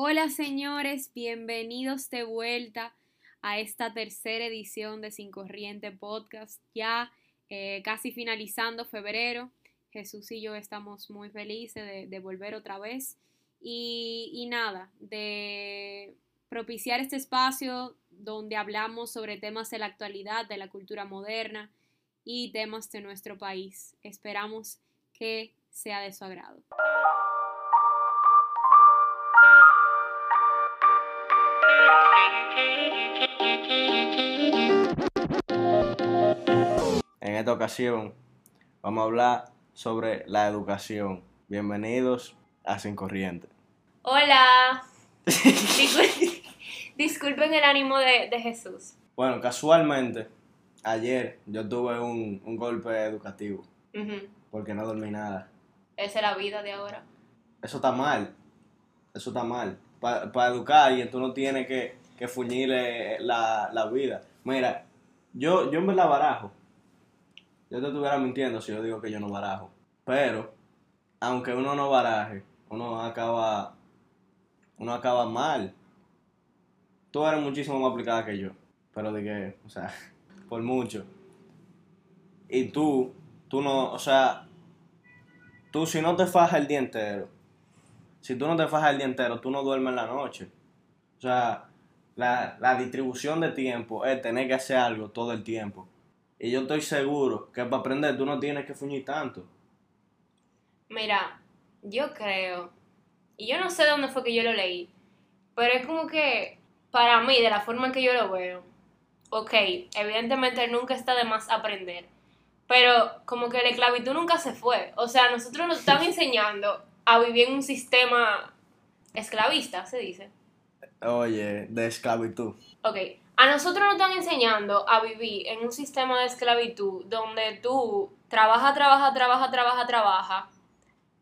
Hola señores, bienvenidos de vuelta a esta tercera edición de Sin Corriente Podcast. Ya eh, casi finalizando febrero, Jesús y yo estamos muy felices de, volver otra vez. Y, y nada, de propiciar este espacio donde hablamos sobre temas de la actualidad, de la cultura moderna y temas de nuestro país. Esperamos que sea de su agrado. En esta ocasión vamos a hablar sobre la educación. Bienvenidos a Sin Corriente. Hola. Disculpen el ánimo de, Jesús. Bueno, casualmente, ayer yo tuve un, golpe educativo. Porque no dormí nada. Esa es la vida de ahora. Eso está mal. Eso está mal. Para educar y tú no tienes que, que fuñirle la, la vida. Mira, yo, yo en verdad barajo. Yo te estuviera mintiendo si yo digo que yo no barajo. Pero, aunque uno no baraje, uno acaba, uno acaba mal tú eres muchísimo más aplicada que yo. Pero de que, o sea, por mucho. Y tú, tú no, o sea, tú si no te fajas el día entero, si tú no te fajas el día entero, tú no duermes en la noche. O sea, la, la distribución de tiempo es tener que hacer algo todo el tiempo. Y yo estoy seguro que para aprender tú no tienes que fuñir tanto. Mira, yo creo, y yo no sé dónde fue que yo lo leí, pero es como que para mí, de la forma en que yo lo veo, ok, evidentemente nunca está de más aprender, pero como que la esclavitud nunca se fue. O sea, nosotros nos están enseñando a vivir en un sistema esclavista, se dice. Oye, de esclavitud. Ok, a nosotros nos están enseñando a vivir en un sistema de esclavitud donde tú trabaja, trabaja, trabaja, trabaja, trabaja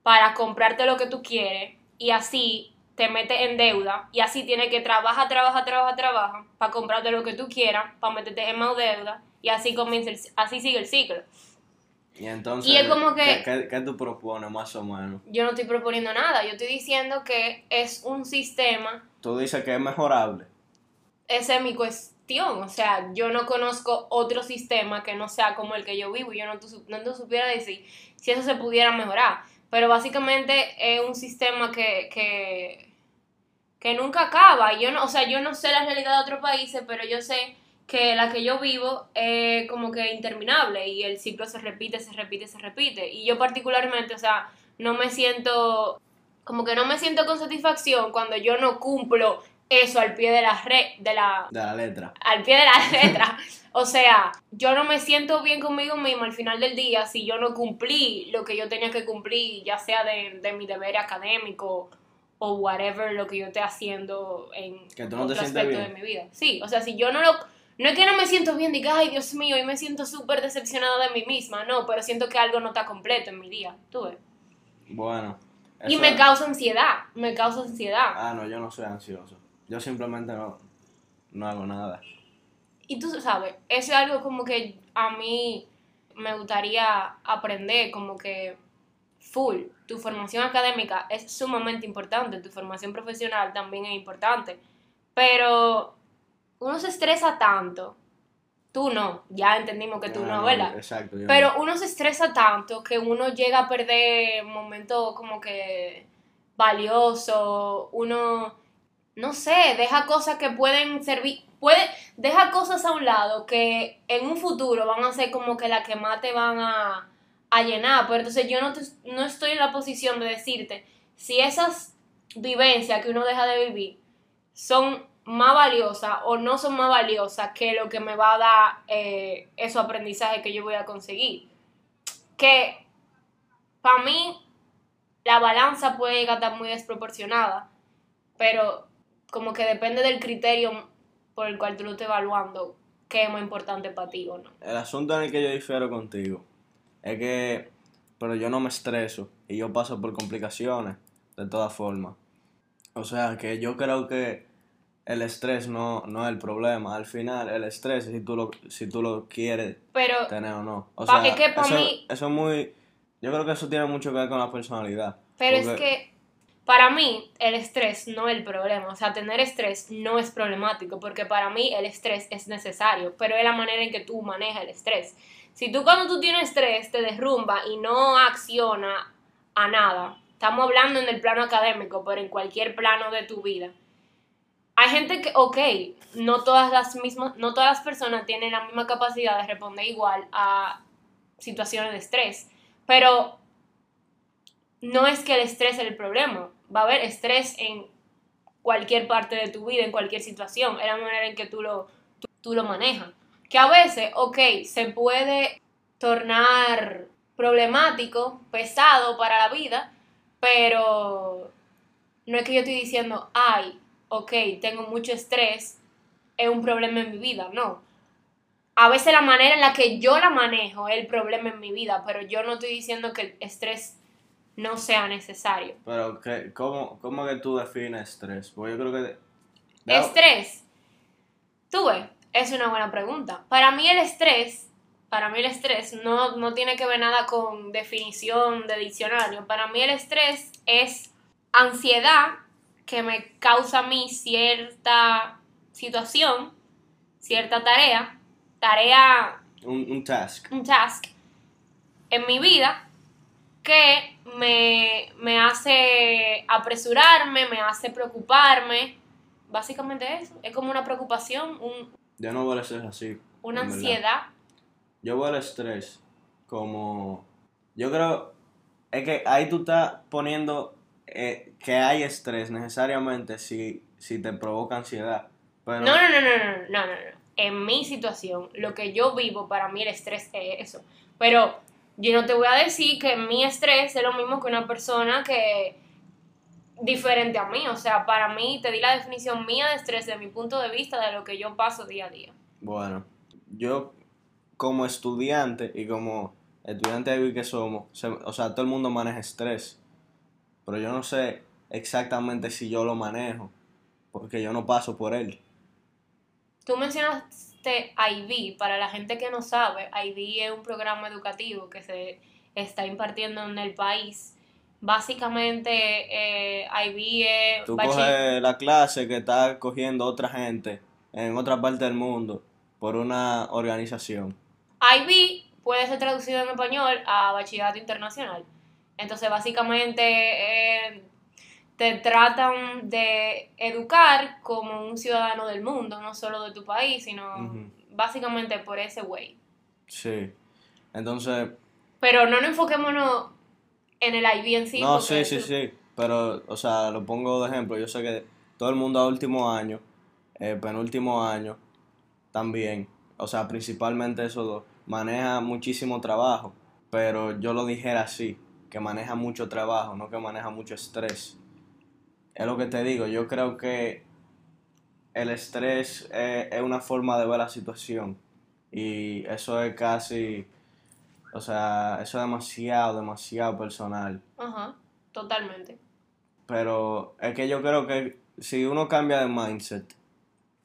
para comprarte lo que tú quieres y así te metes en deuda y así tienes que trabajar, trabajar, trabajar, trabajar para comprarte lo que tú quieras, para meterte en más deuda y así comienza así sigue el ciclo. Y entonces, es como que, ¿qué, tú propones más o menos? Yo no estoy proponiendo nada, yo estoy diciendo que es un sistema... Tú dices que es mejorable. Esa es mi cuestión, o sea, yo no conozco otro sistema que no sea como el que yo vivo, yo no, no te supiera decir si eso se pudiera mejorar, pero básicamente es un sistema que, que que nunca acaba. Yo no, o sea, yo no sé la realidad de otros países, pero yo sé que la que yo vivo es como que interminable y el ciclo se repite, se repite, se repite. Y yo particularmente, o sea, no me siento, como que no me siento con satisfacción cuando yo no cumplo eso al pie de la, re, de la, de la letra. Al pie de la letra. o sea, yo no me siento bien conmigo mismo al final del día si yo no cumplí lo que yo tenía que cumplir, ya sea de, de mi deber académico o whatever lo que yo esté haciendo en que otro aspecto de mi vida. Sí, o sea, si yo no lo... No es que no me siento bien, diga, ay Dios mío, y me siento súper decepcionada de mí misma, no, pero siento que algo no está completo en mi día, tú ves. Bueno. Y me causa ansiedad, me causa ansiedad. Ah, no, yo no soy ansioso. Yo simplemente no, no hago nada. Y tú sabes, eso es algo como que a mí me gustaría aprender, como que full. Tu formación académica es sumamente importante, tu formación profesional también es importante, pero uno se estresa tanto. Tú no, ya entendimos que tú no, ¿verdad? Exacto. Pero uno se estresa tanto que uno llega a perder momentos como que valioso, uno, no sé, deja cosas que pueden servir, puede, deja cosas a un lado que en un futuro van a ser como que las que más te van a, a llenar, pero entonces yo no, no estoy en la posición de decirte si esas vivencias que uno deja de vivir son más valiosas o no son más valiosas que lo que me va a dar eh, esos que yo voy a conseguir. Que para mí la balanza puede llegar a estar muy desproporcionada, pero como que depende del criterio por el cual tú lo estés evaluando, qué es más importante para ti o no. El asunto en el que yo difiero contigo es que, pero yo no me estreso y yo paso por complicaciones de todas formas. O sea, que yo creo que el estrés no, no es el problema. Al final, el estrés es si tú lo, si tú lo quieres tener o no. O sea, eso, eso es muy... Yo creo que eso tiene mucho que ver con la personalidad. Pero es que Para mí, el estrés no es el problema. O sea, tener estrés no es problemático, porque para mí el estrés es necesario, pero es la manera en que tú manejas el estrés. Si tú cuando tú tienes estrés te derrumba y no acciona a nada, estamos hablando en el plano académico, pero en cualquier plano de tu vida. Hay gente que, ok, no todas las mismas, no todas las personas tienen la misma capacidad de responder igual a situaciones de estrés, pero no es que el estrés es el problema, va a haber estrés en cualquier parte de tu vida, en cualquier situación, es la manera en que tú lo, tú, lo manejas. Que a veces, ok, se puede tornar problemático, pesado para la vida, pero no es que yo estoy diciendo, ay, ok, tengo mucho estrés, es un problema en mi vida, no. A veces la manera en la que yo la manejo es el problema en mi vida, pero yo no estoy diciendo que el estrés no sea necesario. Pero, ¿qué, cómo, ¿cómo que tú defines estrés? Porque yo creo que... Estrés. Tú ves, es una buena pregunta. Para mí el estrés, para mí el estrés no, no tiene que ver nada con definición de diccionario. Para mí el estrés es ansiedad que me causa a mí cierta situación, cierta tarea, tarea... Un, un task. Un task en mi vida que me, hace apresurarme, me hace preocuparme. Básicamente eso. Es como una preocupación, un... Yo no voy a ser así. Una ansiedad. Yo veo el estrés como... Yo creo... Es que ahí tú estás poniendo eh, que hay estrés necesariamente si, si te provoca ansiedad. No, no, no, no, no, no, no, no. En mi situación, lo que yo vivo, para mí el estrés es eso. Pero yo no te voy a decir que mi estrés es lo mismo que una persona que diferente a mí. O sea, para mí te di la definición mía de estrés de mi punto de vista de lo que yo paso día a día. Bueno, yo como estudiante y como estudiante de que somos, o sea, todo el mundo maneja estrés. Pero yo no sé exactamente si yo lo manejo, porque yo no paso por él. Tú mencionas IB, para la gente que no sabe, IB es un programa educativo que se está impartiendo en el país. Básicamente, eh, IB es... Tú coges la clase que está cogiendo otra gente en otra parte del mundo por una organización. IB puede ser traducido en español a bachillerato internacional. Entonces, básicamente, eh, te tratan de educar como un ciudadano del mundo, no solo de tu país, sino básicamente por ese way. Sí. Entonces... Pero no nos enfoquémonos en el IB en sí. No, sí, sí, sí. Pero, o sea, lo pongo de ejemplo. Yo sé que todo el mundo a último año, eh, penúltimo año, también, o sea, principalmente esos dos, maneja muchísimo trabajo. Pero yo lo dijera así, que maneja mucho trabajo, no que maneja mucho estrés es lo que te digo, yo creo que el estrés es, una forma de ver la situación y eso es casi, o sea, eso es demasiado, demasiado personal. Ajá, totalmente. Pero es que yo creo que si uno cambia de mindset,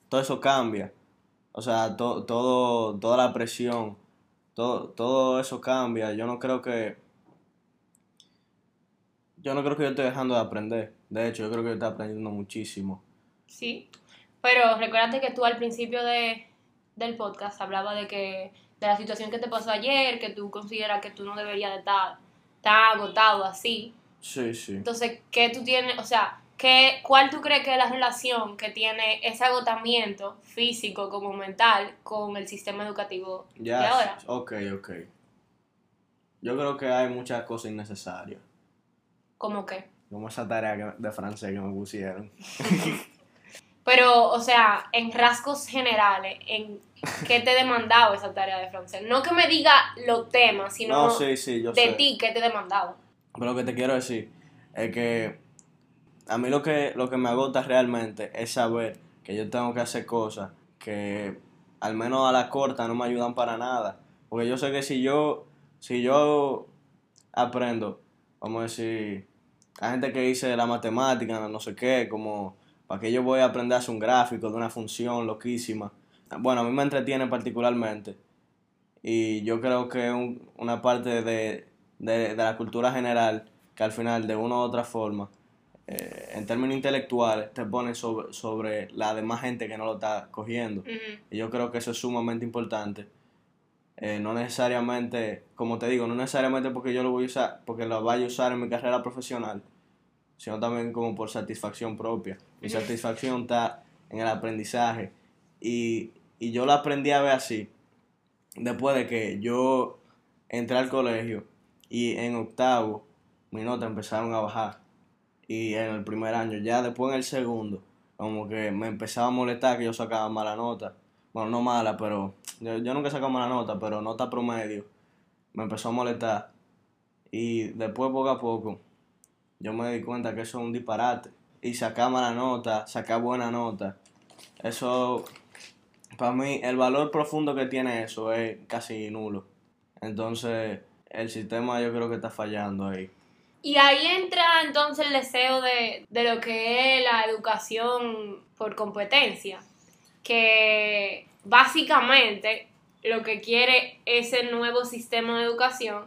todo eso cambia. O sea, todo, toda la presión, todo, todo eso cambia. Yo no creo que... Yo no creo que yo esté dejando de aprender. De hecho, yo creo que está aprendiendo muchísimo. Sí, pero recuérdate que tú al principio de, del podcast hablaba de que de la situación que te pasó ayer, que tú consideras que tú no deberías de estar tan agotado así. Sí, sí. Entonces, ¿qué tú tienes? O sea, ¿qué, ¿cuál tú crees que es la relación que tiene ese agotamiento físico como mental con el sistema educativo de ahora? Ok, ok. Yo creo que hay muchas cosas innecesarias. ¿Cómo qué? Como esa tarea de francés que me pusieron. Pero, o sea, en rasgos generales, ¿en qué te demandaba esa tarea de francés? No que me diga los temas, sino de ti, ¿qué te demandaba? Pero lo que te quiero decir es que a mí lo que, lo que me agota realmente es saber que yo tengo que hacer cosas que al menos a la corta no me ayudan para nada. Porque yo sé que si yo, si yo aprendo, vamos a decir, hay gente que dice la matemática, no sé qué, como, ¿para qué yo voy a aprender a hacer un gráfico de una función loquísima? Bueno, a mí me entretiene particularmente. Y yo creo que es una parte de, la cultura general que al final, de una u otra forma, eh, en términos intelectuales, te pone sobre, sobre la demás gente que no lo está cogiendo. Y yo creo que eso es sumamente importante. Eh, no necesariamente, como te digo, no necesariamente porque yo lo voy a usar, porque lo vaya a usar en mi carrera profesional, sino también como por satisfacción propia. Mi satisfacción está en el aprendizaje. Y, y yo lo aprendí a ver así, después de que yo entré al colegio y en octavo mis notas empezaron a bajar. Y en el primer año, ya después en el segundo, como que me empezaba a molestar que yo sacaba mala nota. Bueno, no mala, pero yo, nunca he sacado mala nota, pero nota promedio. Me empezó a molestar. Y después, poco a poco, yo me di cuenta que eso es un disparate. Y sacar mala nota, sacar buena nota, eso, para mí, el valor profundo que tiene eso es casi nulo. Entonces, el sistema yo creo que está fallando ahí. Y ahí entra entonces el deseo de, de lo que es la educación por competencia, que básicamente lo que quiere ese nuevo sistema de educación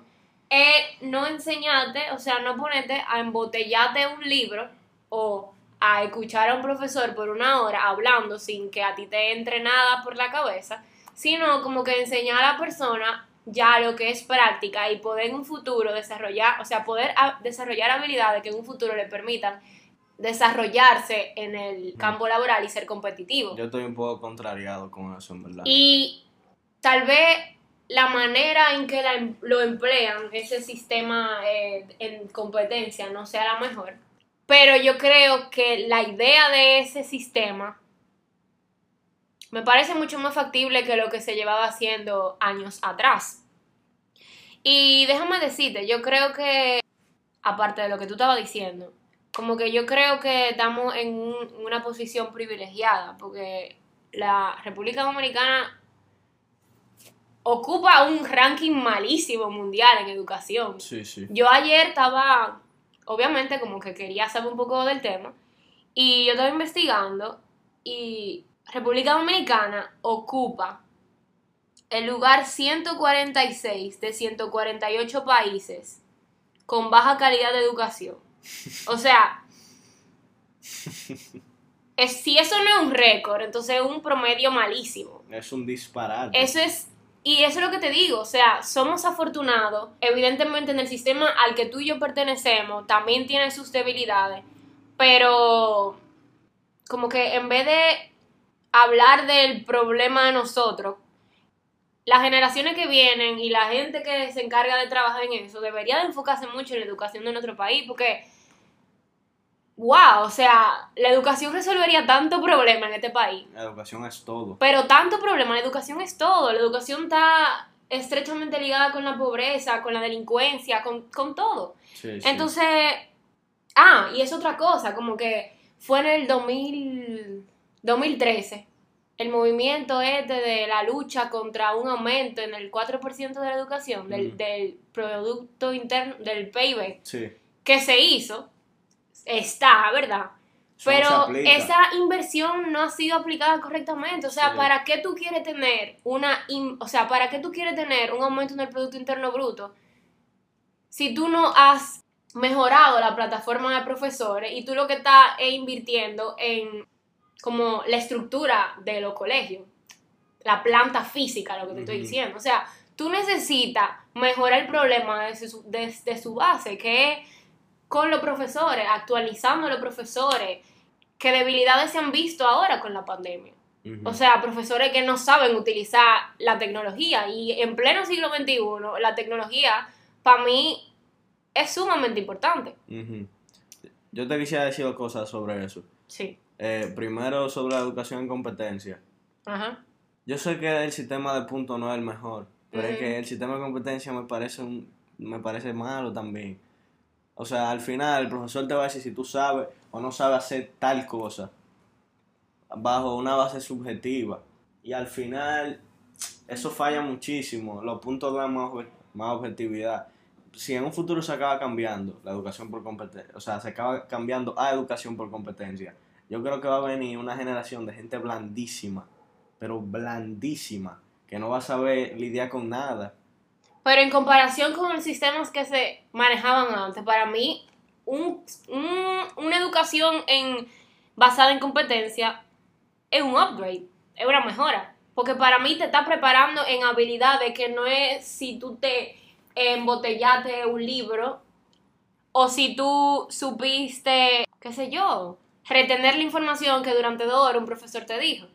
es no enseñarte, o sea, no ponerte a embotellarte un libro o a escuchar a un profesor por una hora hablando sin que a ti te entre nada por la cabeza, sino como que enseñar a la persona ya lo que es práctica y poder en un futuro desarrollar, o sea, poder desarrollar habilidades que en un futuro le permitan desarrollarse en el campo laboral y ser competitivo. Yo estoy un poco contrariado con eso, en verdad. Y tal vez la manera en que la em- lo emplean, ese sistema eh, en competencia, no sea la mejor. Pero yo creo que la idea de ese sistema me parece mucho más factible que lo que se llevaba haciendo años atrás. Y déjame decirte, yo creo que, aparte de lo que tú estabas diciendo, como que yo creo que estamos en un- una posición privilegiada, porque la República Dominicana ocupa un ranking malísimo mundial en educación. Sí, sí. Yo ayer estaba, obviamente, como que quería saber un poco del tema, y yo estaba investigando, y República Dominicana ocupa el lugar 146 de 148 países con baja calidad de educación. O sea, es, si eso no es un récord, entonces es un promedio malísimo. Es un disparate. Eso es, y eso es lo que te digo, o sea, somos afortunados, evidentemente en el sistema al que tú y yo pertenecemos también tiene sus debilidades, pero como que en vez de hablar del problema de nosotros, las generaciones que vienen y la gente que se encarga de trabajar en eso debería de enfocarse mucho en la educación de nuestro país, porque, wow, o sea, la educación resolvería tanto problema en este país. La educación es todo. Pero tanto problema, la educación es todo. La educación está estrechamente ligada con la pobreza, con la delincuencia, con, con todo. Sí, sí. Entonces, ah, y es otra cosa, como que fue en el 2000, 2013, el movimiento este de la lucha contra un aumento en el 4% de la educación, del, del Producto Interno, del PIB, Sí. que se hizo, está, ¿verdad? Pero esa inversión no ha sido aplicada correctamente. O sea, Sí. ¿para qué tú quieres tener una, o sea, para qué tú quieres tener un aumento en el producto interno bruto si tú no has mejorado la plataforma de profesores y tú lo que estás es invirtiendo en como la estructura de los colegios, la planta física, lo que te estoy diciendo. O sea, tú necesitas mejorar el problema desde su, desde su base, que es con los profesores, actualizando a los profesores, qué debilidades se han visto ahora con la pandemia. O sea, profesores que no saben utilizar la tecnología y en pleno siglo XXI la tecnología para mí es sumamente importante. Yo te quisiera decir dos cosas sobre eso. Sí. Eh, primero, sobre la educación en competencia. Ajá. Yo sé que el sistema de puntos no es el mejor, pero es que el sistema de competencia me parece, un- me parece malo también. O sea, al final el profesor te va a decir si tú sabes o no sabes hacer tal cosa bajo una base subjetiva. Y al final eso falla muchísimo. Los puntos dan más, más objetividad. Si en un futuro se acaba cambiando la educación por competencia, o sea, se acaba cambiando a educación por competencia, yo creo que va a venir una generación de gente blandísima, pero blandísima, que no va a saber lidiar con nada. Pero en comparación con los sistemas que se manejaban antes, para mí un, un- una educación en, basada en competencia es un upgrade, es una mejora. Porque para mí te está preparando en habilidades que no es si tú te embotellaste un libro o si tú supiste, qué sé yo, retener la información que durante dos horas un profesor te dijo.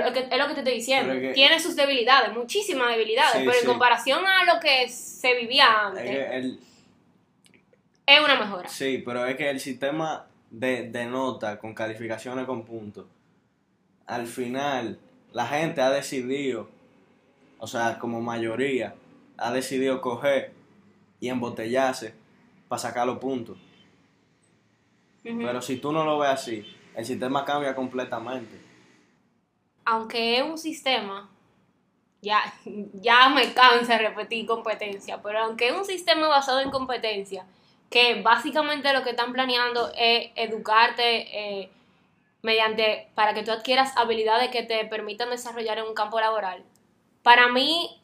Es lo que te estoy diciendo. Que- Tiene sus debilidades, muchísimas debilidades, Sí, pero en comparación a lo que se vivía Es antes, que el, es una mejora. sí, pero es que el sistema de, de nota con calificaciones con puntos, al final la gente ha decidido, o sea, como mayoría, ha decidido coger y embotellarse para sacar los puntos. Pero si tú no lo ves así, el sistema cambia completamente. Aunque es un sistema, ya, ya me cansa repetir competencia, pero aunque es un sistema basado en competencia, que básicamente lo que están planeando es educarte eh, mediante, para que tú adquieras habilidades que te permitan desarrollar en un campo laboral, para mí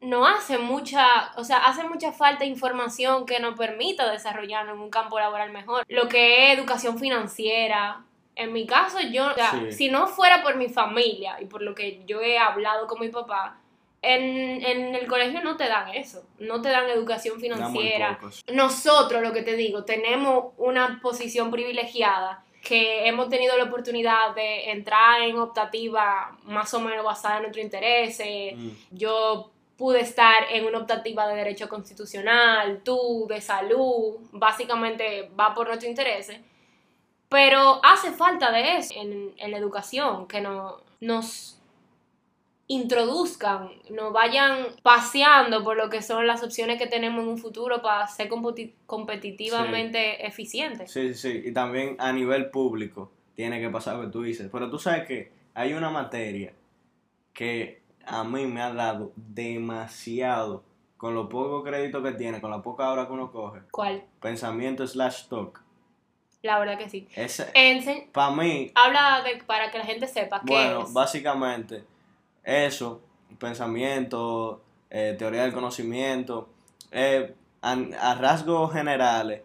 no hace mucha, o sea, hace mucha falta información que nos permita desarrollar en un campo laboral mejor. Lo que es educación financiera. En mi caso, yo, o sea, Sí. si no fuera por mi familia y por lo que yo he hablado con mi papá, en, en el colegio no te dan eso, no te dan educación financiera. Nosotros, lo que te digo, tenemos una posición privilegiada que hemos tenido la oportunidad de entrar en optativa más o menos basada en nuestros intereses, Mm. yo pude estar en una optativa de derecho constitucional, tú de salud, básicamente va por nuestros intereses, pero hace falta de eso en, en la educación, que no, nos introduzcan, nos vayan paseando por lo que son las opciones que tenemos en un futuro para ser competi- competitivamente eficientes. Sí, sí, sí. Y también a nivel público tiene que pasar lo que tú dices. Pero tú sabes que hay una materia que a mí me ha dado demasiado con lo poco crédito que tiene, con la poca hora que uno coge. ¿Cuál? Pensamiento slash talk. La verdad que sí. Para mí, habla de, para que la gente sepa qué bueno, es. básicamente, eso, pensamiento, eh, teoría del conocimiento, eh, a, a rasgos generales,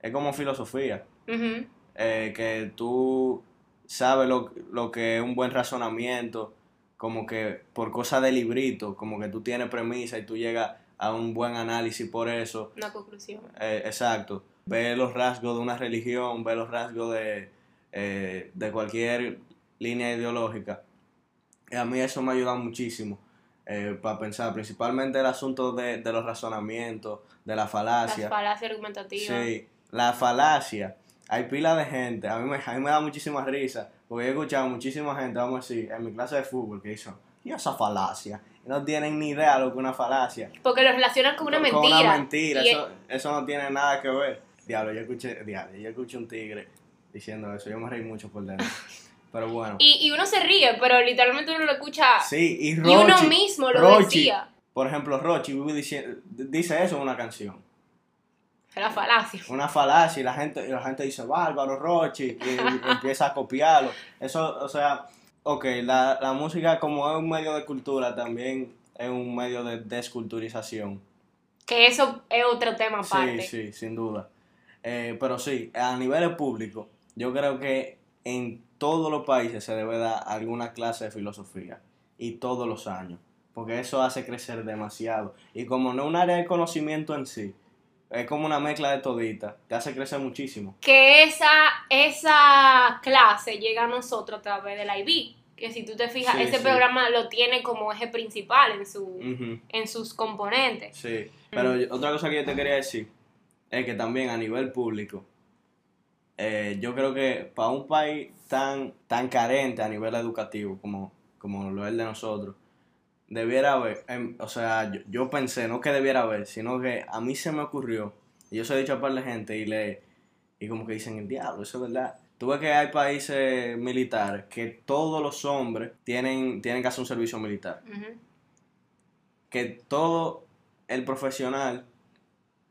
es como filosofía. Eh, que tú sabes lo, lo que es un buen razonamiento, como que por cosa de librito, como que tú tienes premisa y tú llegas a un buen análisis por eso, Una conclusión. eh, exacto, ve los rasgos de una religión, ve los rasgos de, eh, de cualquier línea ideológica. Y a mí eso me ayuda muchísimo eh, para pensar, principalmente el asunto de, de los razonamientos, de la falacia. Las falacias argumentativas. Sí, la falacia. Hay pila de gente, a mí, me, a mí me da muchísima risa, porque he escuchado muchísima gente, vamos a decir, en mi clase de fútbol, que dicen, y esa falacia, no tienen ni idea de lo que es una falacia. Porque lo relacionan con una Con- mentira. Con una mentira, Y eso, eso no tiene nada que ver. Diablo, yo escuché, diablo, yo escuché un tigre diciendo eso, yo me reí mucho por dentro. Pero bueno. Y, y uno se ríe, pero literalmente uno lo escucha. sí, y y Rochi, uno mismo lo Rochi, decía. Por ejemplo, Rochi diciendo- dice eso en una canción. La falacia. una falacia y la gente, y la gente dice Bárbaro Rochi y, y empieza a copiarlo. Eso, o sea, ok, la, la música como es un medio de cultura también es un medio de desculturización. Que eso es otro tema aparte. Sí, sí, sin duda. Eh, pero sí, a nivel público, yo creo que en todos los países se debe dar alguna clase de filosofía y todos los años, porque eso hace crecer demasiado. Y como no es un área de conocimiento en sí, es como una mezcla de todita, te hace crecer muchísimo. Que esa, esa clase llega a nosotros a través del IB. Que si tú te fijas, Sí, ese sí. programa lo tiene como eje principal en, su, en sus componentes. Sí, pero yo- otra cosa que yo te quería decir es que también a nivel público, eh, yo creo que para un país tan, tan carente a nivel educativo como, como lo es el de nosotros, debiera haber, em, o sea, yo, yo pensé, no que debiera haber, sino que a mí se me ocurrió, y yo se lo he dicho a par de gente y le y como que dicen, el diablo, eso es verdad. Tú ves que hay países militares que todos los hombres tienen, tienen que hacer un servicio militar que todo el profesional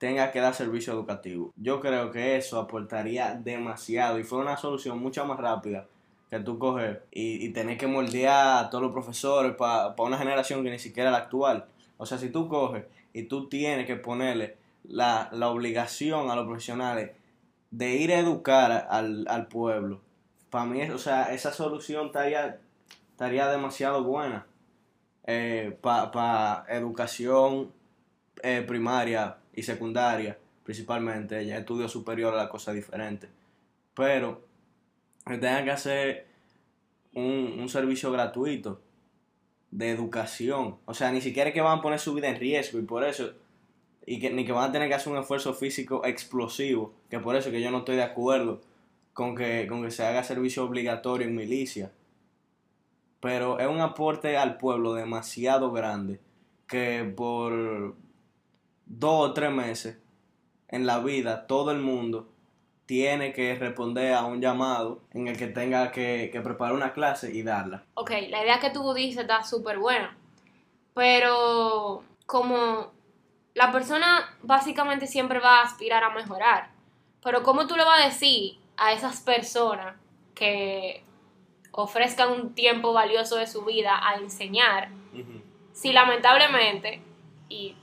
tenga que dar servicio educativo. Yo creo que eso aportaría demasiado y fue una solución mucho más rápida que tú coger y, y tener que moldear a todos los profesores para una generación que ni siquiera la actual. O sea, si tú coges y tú tienes que ponerle la, la obligación a los profesionales de ir a educar al, al pueblo, para mí, o sea, esa solución estaría, estaría demasiado buena para educación eh, primaria y secundaria, principalmente, ya estudio superior la cosa diferente. Pero que tengan que hacer un, un servicio gratuito de educación. O sea, ni siquiera es que van a poner su vida en riesgo y por eso, y que, ni que van a tener que hacer un esfuerzo físico explosivo, que por eso que yo no estoy de acuerdo con que, con que se haga servicio obligatorio en milicia. Pero es un aporte al pueblo demasiado grande que por dos o tres meses en la vida todo el mundo tiene que responder a un llamado en el que tenga que, que preparar una clase y darla. Ok, la idea que tú dices está súper buena, pero como la persona básicamente siempre va a aspirar a mejorar, pero ¿cómo tú le vas a decir a esas personas que ofrezcan un tiempo valioso de su vida a enseñar si lamentablemente, y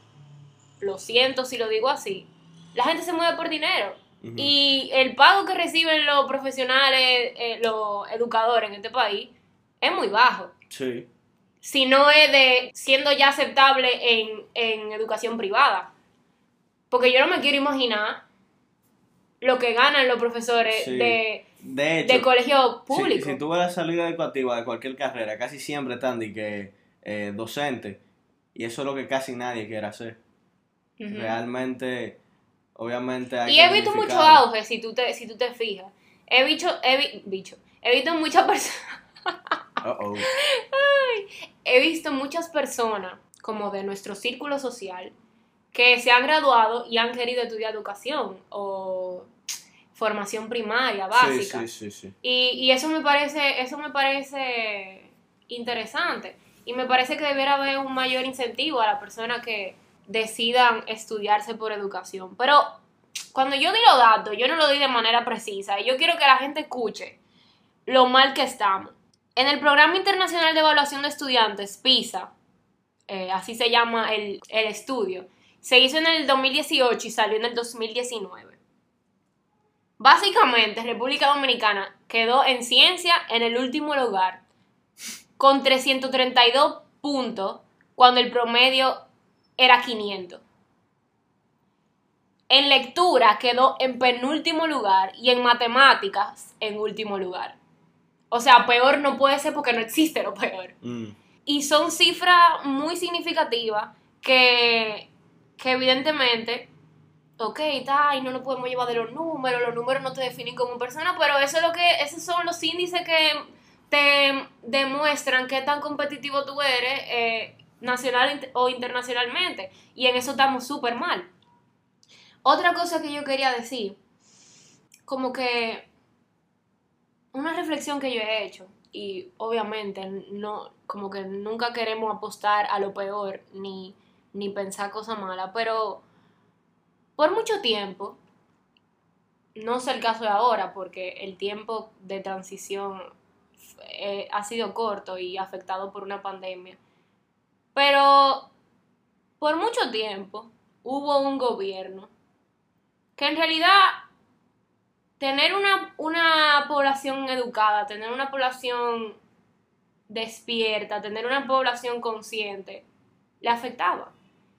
lo siento si lo digo así, la gente se mueve por dinero? Y el pago que reciben los profesionales, eh, los educadores en este país, es muy bajo. Sí. Si no es de siendo ya aceptable en, en educación privada. Porque yo no me quiero imaginar lo que ganan los profesores Sí. de, De hecho, de colegio si, público. si tú ves la salida educativa de cualquier carrera, casi siempre están de que eh, docente, y eso es lo que casi nadie quiere hacer. Realmente, obviamente hay Y que he visto mucho auge, si tú te, si tú te fijas. He visto, he, vi- bicho, he visto muchas personas, he visto muchas personas, como de nuestro círculo social, que se han graduado y han querido estudiar educación o formación primaria, básica. Sí, sí, sí, sí. Y, y eso me parece, eso me parece interesante. Y me parece que debiera haber un mayor incentivo a las personas que decidan estudiarse por educación. Pero cuando yo di los datos, yo no lo di de manera precisa. Y yo quiero que la gente escuche lo mal que estamos. En el Programa Internacional de Evaluación de Estudiantes, PISA, eh, así se llama el, el estudio, se hizo en el 2018 y salió en el 2019. Básicamente, República Dominicana quedó en ciencia en el último lugar, con 332 puntos, cuando el promedio era 500. En lectura quedó en penúltimo lugar y en matemáticas en último lugar. O sea, peor no puede ser porque no existe lo peor. Mm. Y son cifras muy significativas que, que evidentemente, ok, está, y no nos podemos llevar de los números, los números no te definen como persona, pero eso es lo que, esos son los índices que te demuestran qué tan competitivo tú eres, eh, nacional o internacionalmente. Y en eso estamos súper mal. Otra cosa que yo quería decir, como que una reflexión que yo he hecho, y obviamente no, como que nunca queremos apostar a lo peor ni, ni pensar cosas malas, pero por mucho tiempo, no sé el caso de ahora, porque el tiempo de transición eh, ha sido corto y afectado por una pandemia, pero por mucho tiempo hubo un gobierno que en realidad tener una, una población educada, tener una población despierta, tener una población consciente, le afectaba.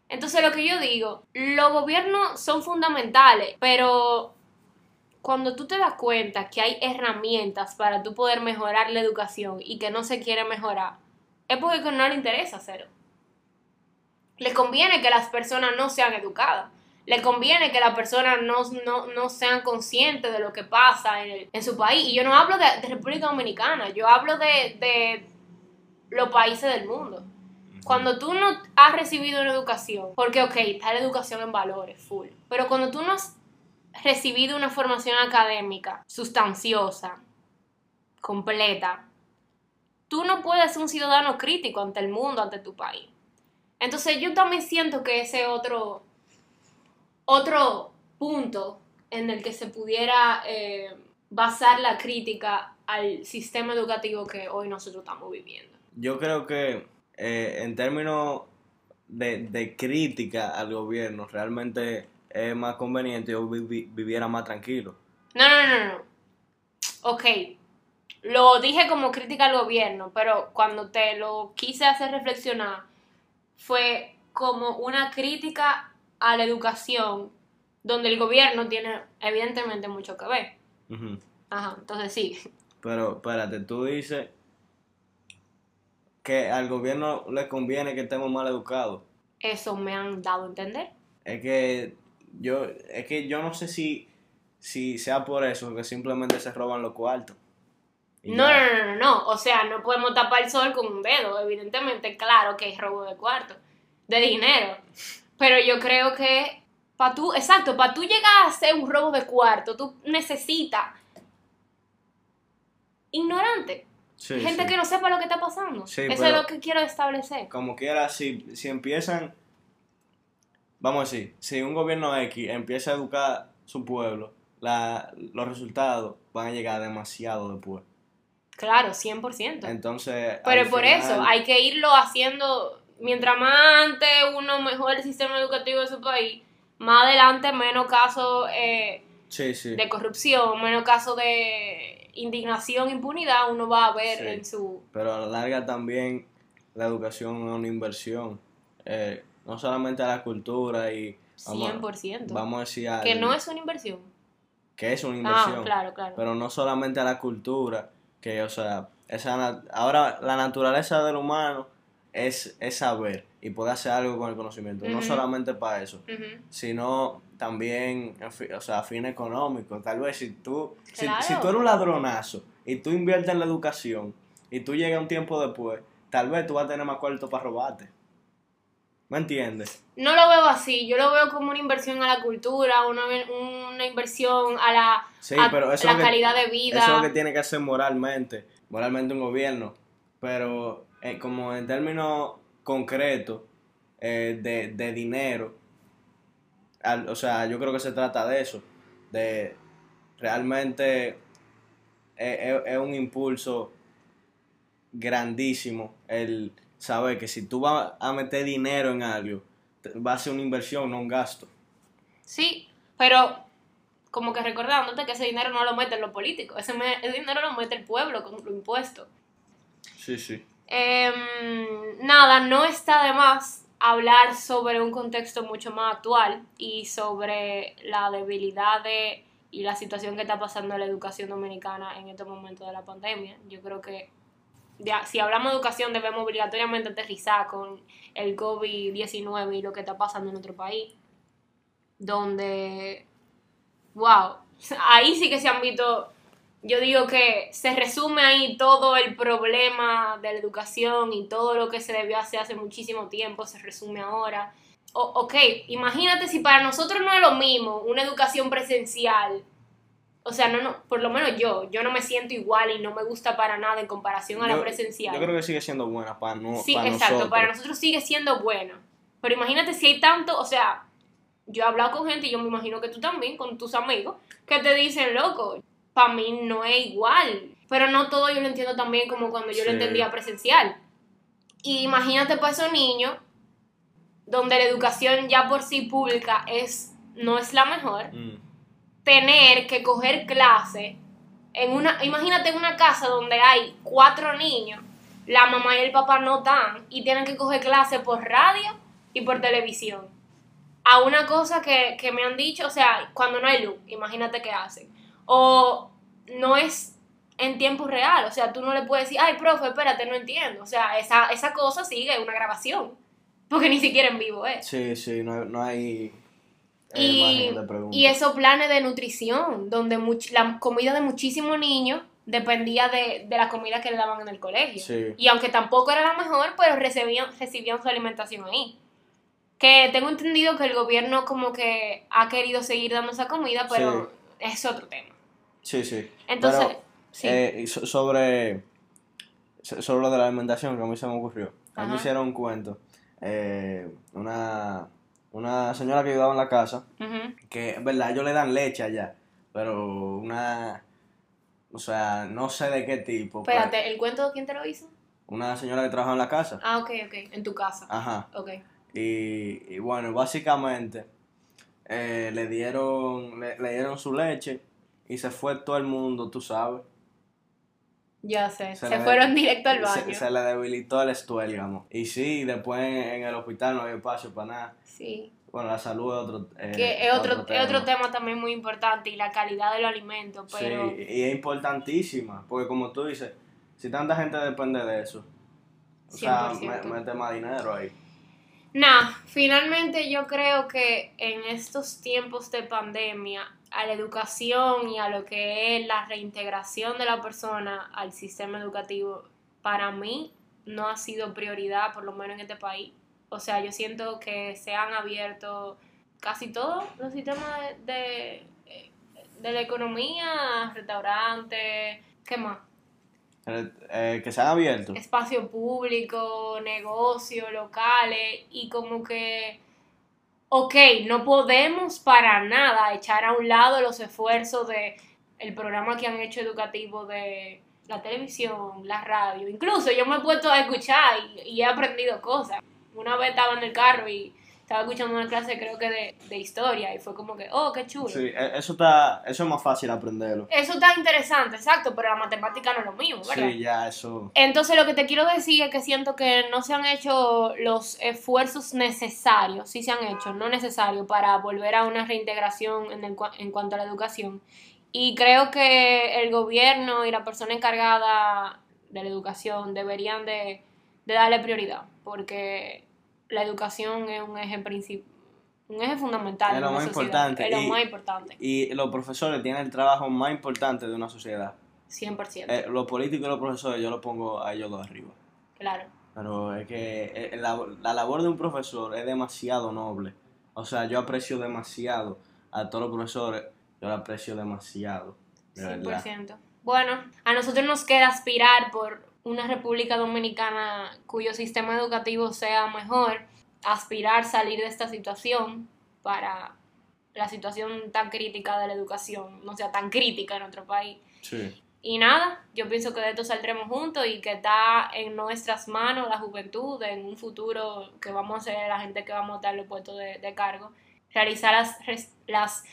Entonces lo que yo digo, los gobiernos son fundamentales, pero cuando tú te das cuenta que hay herramientas para tú poder mejorar la educación y que no se quiere mejorar, es porque no le interesa hacerlo. Le conviene que las personas no sean educadas le conviene que las personas no, no, no, sean conscientes de lo que pasa en, el, en su país. Y yo no hablo de, de, República Dominicana, yo hablo de, de los países del mundo. Cuando tú no has recibido una educación, porque ok, está la educación en valores, full, pero cuando tú no has recibido una formación académica sustanciosa, completa, tú no puedes ser un ciudadano crítico ante el mundo, ante tu país. Entonces yo también siento que ese otro otro punto en el que se pudiera eh, basar la crítica al sistema educativo que hoy nosotros estamos viviendo. Yo creo que eh, en términos de, de, crítica al gobierno, realmente es más conveniente yo vivi- viviera más tranquilo. No, no, no, no. Ok. Lo dije como crítica al gobierno, pero cuando te lo quise hacer reflexionar, fue como una crítica a la educación, donde el gobierno tiene evidentemente mucho que ver. Ajá, entonces sí. Pero espérate, tú dices que al gobierno le conviene que estemos mal educados. Eso me han dado a entender. Es que yo, es que yo no sé si, si sea por eso que simplemente se roban los cuartos. No, no, no, no, no. O sea, no podemos tapar el sol con un dedo. Evidentemente, claro que es robo de cuarto, de dinero. Pero yo creo que para tú, exacto, para tú llegar a hacer un robo de cuarto, tú necesitas ignorante. Sí, gente sí. que no sepa lo que está pasando. Sí, Eso es lo que quiero establecer. Como quiera, si, si empiezan, vamos a decir, si un gobierno X empieza a educar su pueblo, la, los resultados van a llegar demasiado después. Claro, 100%. Entonces, Pero por final- eso hay que irlo haciendo, mientras más antes uno mejore el sistema educativo de su país, más adelante menos casos eh, Sí, sí. de corrupción, menos casos de indignación, impunidad, uno va a ver Sí. en su... Pero a la larga también la educación es una inversión. Eh, no solamente a la cultura y... Vamos, 100%. vamos a decir al- que no es una inversión. que es una inversión. Ah, claro, claro. pero no solamente a la cultura, que, o sea, esa ahora la naturaleza del humano es, es saber y poder hacer algo con el conocimiento, no solamente para eso, sino también, o sea, a fin económico. Tal vez si tú, si, si tú eres un ladronazo y tú inviertes en la educación y tú llegas un tiempo después, tal vez tú vas a tener más cuarto para robarte. ¿Me entiendes? No lo veo así, yo lo veo como una inversión a la cultura, una, una inversión a la, Sí, a pero eso la que- calidad de vida. Eso es lo que tiene que hacer moralmente, moralmente un gobierno. Pero eh, como en términos concretos eh, de, de dinero, al- o sea, yo creo que se trata de eso, de realmente eh, es, es un impulso grandísimo el saber que si tú vas a meter dinero en algo, va a ser una inversión, no un gasto. Sí, pero como que recordándote que ese dinero no lo meten los políticos, ese, me- ese dinero lo mete el pueblo con los impuestos. Sí, sí. Em, nada, no está de más hablar sobre un contexto mucho más actual y sobre la debilidad de, y la situación que está pasando en la educación dominicana en este momento de la pandemia. Yo creo que ya- si hablamos de educación debemos obligatoriamente aterrizar con el COVID-19 y lo que está pasando en nuestro país, donde, wow, ahí sí que se han visto yo digo que se resume ahí todo el problema de la educación y todo lo que se debió hacer hace muchísimo tiempo, se resume ahora. O, ok, imagínate si para nosotros no es lo mismo una educación presencial. O sea, no, no, por lo menos yo, yo no me siento igual y no me gusta para nada en comparación a la presencial. Yo creo que sigue siendo buena para, no, Sí, para exacto, nosotros. para nosotros sigue siendo bueno. Pero imagínate si hay tanto, o sea, yo he hablado con gente y yo me imagino que tú también, con tus amigos, que te dicen, loco, para mí no es igual. Pero no todo yo lo entiendo también como cuando yo lo Sí. entendía presencial. Y imagínate para esos niños, donde la educación ya por sí pública es, no es la mejor, Mm. Tener que coger clase en una, imagínate en una casa donde hay cuatro niños, la mamá y el papá no están y tienen que coger clase por radio y por televisión. A una cosa que, que me han dicho, o sea, cuando no hay luz, imagínate qué hacen. O no es en tiempo real, o sea, tú no le puedes decir, ay, profe, espérate, no entiendo. O sea, esa, esa cosa sigue una grabación, porque ni siquiera en vivo es. Sí, sí, no, no hay Y, de pregunta. y esos planes de nutrición, donde much- la comida de muchísimos niños dependía de, de la comida que le daban en el colegio. Sí. Y aunque tampoco era la mejor, pero recibían, recibían su alimentación ahí. Que tengo entendido que el gobierno como que ha querido seguir dando esa comida, pero es otro tema. Sí, sí. Entonces, Pero, sí. eh, y so- sobre, so- sobre lo de la alimentación que a mí se me ocurrió. A mí Ajá. hicieron un cuento. eh, una, una señora que ayudaba en la casa, Ujú. que es verdad, ellos le dan leche allá, pero una, o sea, no sé de qué tipo. pero Espérate, ¿el cuento de quién te lo hizo? una señora que trabaja en la casa. Ah, ok, ok. En tu casa. Ajá. Ok. Y, y bueno, básicamente eh, le dieron le, le dieron su leche y se fue todo el mundo, tú sabes. Ya sé, Se fueron directo al baño. se le debilitó el estuélgamo. Y sí, después en, en el hospital no había espacio para nada. Sí. Bueno, la salud es otro, eh, Que es otro, es otro tema también muy importante y la calidad de los alimentos, pero Sí, y es importantísima, porque como tú dices, si tanta gente depende de eso, o sea, 100%. me- mete más dinero ahí. Nada, finalmente yo creo que en estos tiempos de pandemia, a la educación y a lo que es la reintegración de la persona al sistema educativo, para mí no ha sido prioridad, por lo menos en este país. O sea, yo siento que se han abierto casi todos los sistemas de, de, de la economía, restaurantes, ¿qué más? Eh, eh, que se han abierto. espacio público, negocios, locales, y como que, ok, no podemos para nada echar a un lado los esfuerzos de el programa que han hecho educativo de la televisión, la radio, incluso yo me he puesto a escuchar y, y he aprendido cosas. Una vez estaba en el carro y estaba escuchando una clase creo que de, de historia y fue como que, oh, qué chulo. Sí, e- eso está, eso es más fácil aprenderlo. Eso está interesante, exacto, pero la matemática no es lo mío, ¿verdad? Sí, ya eso. Entonces lo que te quiero decir es que siento que no se han hecho los esfuerzos necesarios, sí se han hecho, no necesarios para volver a una reintegración en, el cua- en cuanto a la educación. Y creo que el gobierno y la persona encargada de la educación deberían de, de darle prioridad, porque la educación es un eje principal, un eje fundamental. Es lo más sociedad, importante, Es lo y- más importante, Y los profesores tienen el trabajo más importante de una sociedad. 100%. Eh, los políticos y los profesores yo los pongo a ellos dos arriba. claro. Pero es que eh, la, la labor de un profesor es demasiado noble. O sea, yo aprecio demasiado a todos los profesores. Yo lo aprecio demasiado. De verdad. 100%. Bueno, a nosotros nos queda aspirar por una República Dominicana cuyo sistema educativo sea mejor, aspirar salir de esta situación para la situación tan crítica de la educación no sea tan crítica en nuestro país. Sí. Y nada, yo pienso que de esto saldremos juntos y que está en nuestras manos la juventud en un futuro que vamos a ser la gente que vamos a estar en los puestos de, de cargo, realizar las, las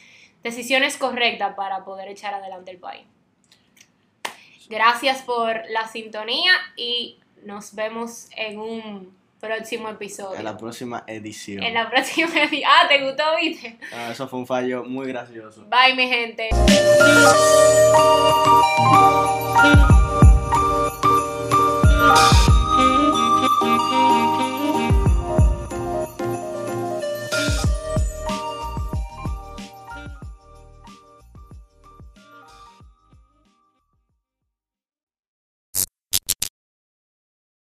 decisiones correctas para poder echar adelante el país. Gracias por la sintonía y nos vemos en un próximo episodio. En la próxima edición. En la próxima edición. Ah, ¿te gustó, viste? Ah, eso fue un fallo muy gracioso. Bye, mi gente.